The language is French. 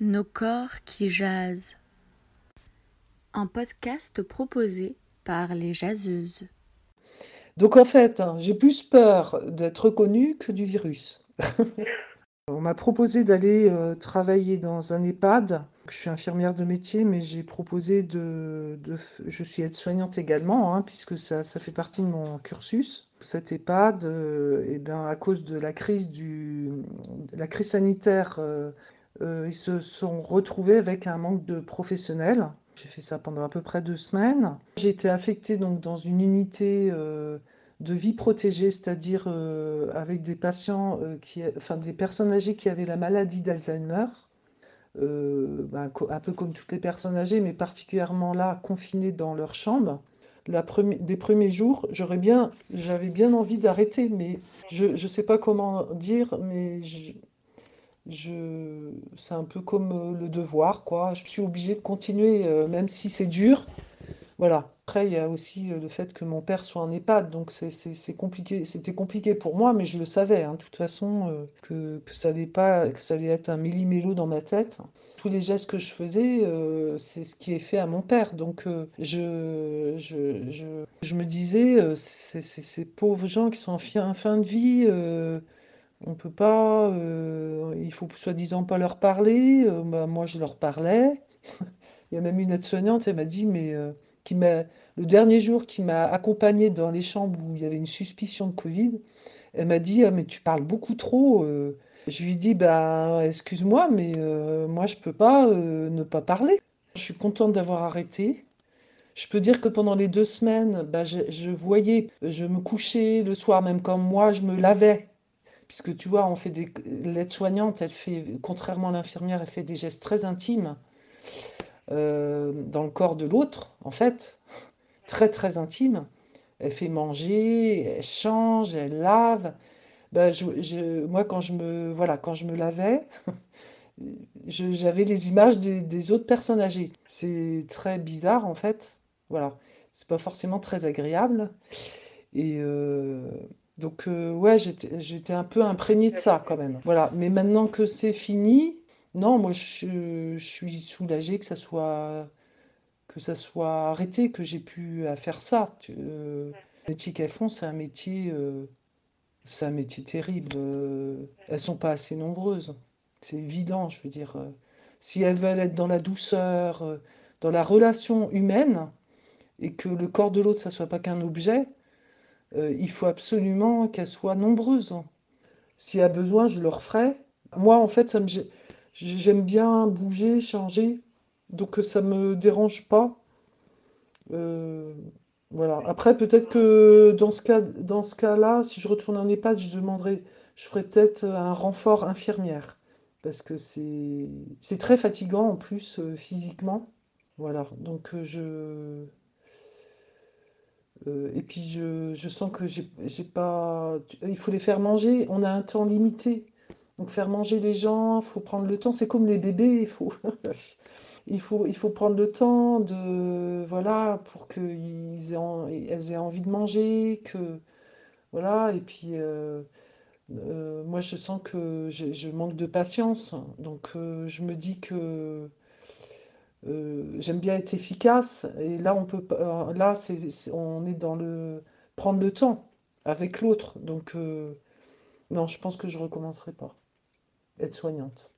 Nos corps qui jasent. Un podcast proposé par les jaseuses. Donc en fait, hein, j'ai plus peur d'être reconnue que du virus. On m'a proposé d'aller euh, travailler dans un EHPAD. Je suis infirmière de métier, mais j'ai proposé de, Je suis aide-soignante également, hein, puisque ça, ça, fait partie de mon cursus. Cet EHPAD, euh, eh bien, à cause de la crise, du, la crise sanitaire, euh, ils se sont retrouvés avec un manque de professionnels. J'ai fait ça pendant à peu près deux semaines. J'ai été affectée donc, dans une unité de vie protégée, c'est-à-dire euh, avec des patients, euh, qui, enfin des personnes âgées qui avaient la maladie d'Alzheimer, euh, ben, un peu comme toutes les personnes âgées, mais particulièrement là, confinées dans leur chambre. La des premiers jours, j'aurais bien, j'avais bien envie d'arrêter, mais je ne sais pas comment dire, mais c'est un peu comme le devoir, quoi. Je suis obligée de continuer, même si c'est dur. Voilà. Après, il y a aussi euh, le fait que mon père soit en EHPAD, donc c'est compliqué. C'était compliqué pour moi, mais je le savais, hein, de toute façon, euh, que, ça allait pas, que ça allait être un méli-mélo dans ma tête. Tous les gestes que je faisais, euh, c'est ce qui est fait à mon père. Donc, je, me disais, ces pauvres gens qui sont en fin de vie, on peut pas, il faut soi-disant pas leur parler. Bah, moi, je leur parlais. il y a même une aide-soignante, elle m'a dit, mais qui m'a, le dernier jour qui m'a accompagné dans les chambres où il y avait une suspicion de Covid, elle m'a dit ah, mais tu parles beaucoup trop. Euh. Je lui dit bah excuse-moi mais euh, moi je peux pas euh, ne pas parler. Je suis contente d'avoir arrêté. Je peux dire que pendant les deux semaines, bah, je, je, voyais, je me couchais le soir, même quand moi je me lavais. Puisque tu vois, on fait des. L'aide-soignante, elle fait, contrairement à l'infirmière, elle fait des gestes très intimes. Euh, dans le corps de l'autre, en fait, très très intime. Elle fait manger, elle change, elle lave. Ben, je, moi, quand je me, voilà, quand je me lavais, j'avais les images des, autres personnes âgées. C'est très bizarre, en fait. Voilà. C'est pas forcément très agréable. Et euh, donc, euh, ouais, j'étais un peu imprégnée de ça, quand même. Voilà. Mais maintenant que c'est fini, non, moi je, suis soulagée que ça soit que ça soit arrêté, que j'ai pu faire ça. Euh, le métier qu'elles font, c'est un métier, euh, c'est un métier terrible. Euh, elles sont pas assez nombreuses. C'est évident, je veux dire. si elles veulent être dans la douceur, dans la relation humaine, et que le corps de l'autre, ça soit pas qu'un objet, il faut absolument qu'elles soient nombreuses. S'il y a besoin, je leur ferai. Moi, en fait, me J'aime bien bouger, changer, donc ça me dérange pas. Euh, voilà. Après, peut-être que dans ce cas, cas-là, si je retourne en EHPAD, je demanderai, je ferai peut-être un renfort infirmière, parce que c'est très fatigant en plus euh, physiquement. Voilà. Donc euh, et puis je, je sens que j'ai pas. Il faut les faire manger. On a un temps limité. Donc faire manger les gens, il faut prendre le temps. C'est comme les bébés, il faut, il faut, il faut prendre le temps de, voilà, pour qu'ils aient, aient envie de manger, que, voilà. Et puis, euh, euh, moi, je sens que je manque de patience. Donc, euh, je me dis que j'aime bien être efficace. Et là, on peut, là, c'est, on est dans le prendre le temps avec l'autre. Donc, non, je pense que je recommencerai pas être soignante.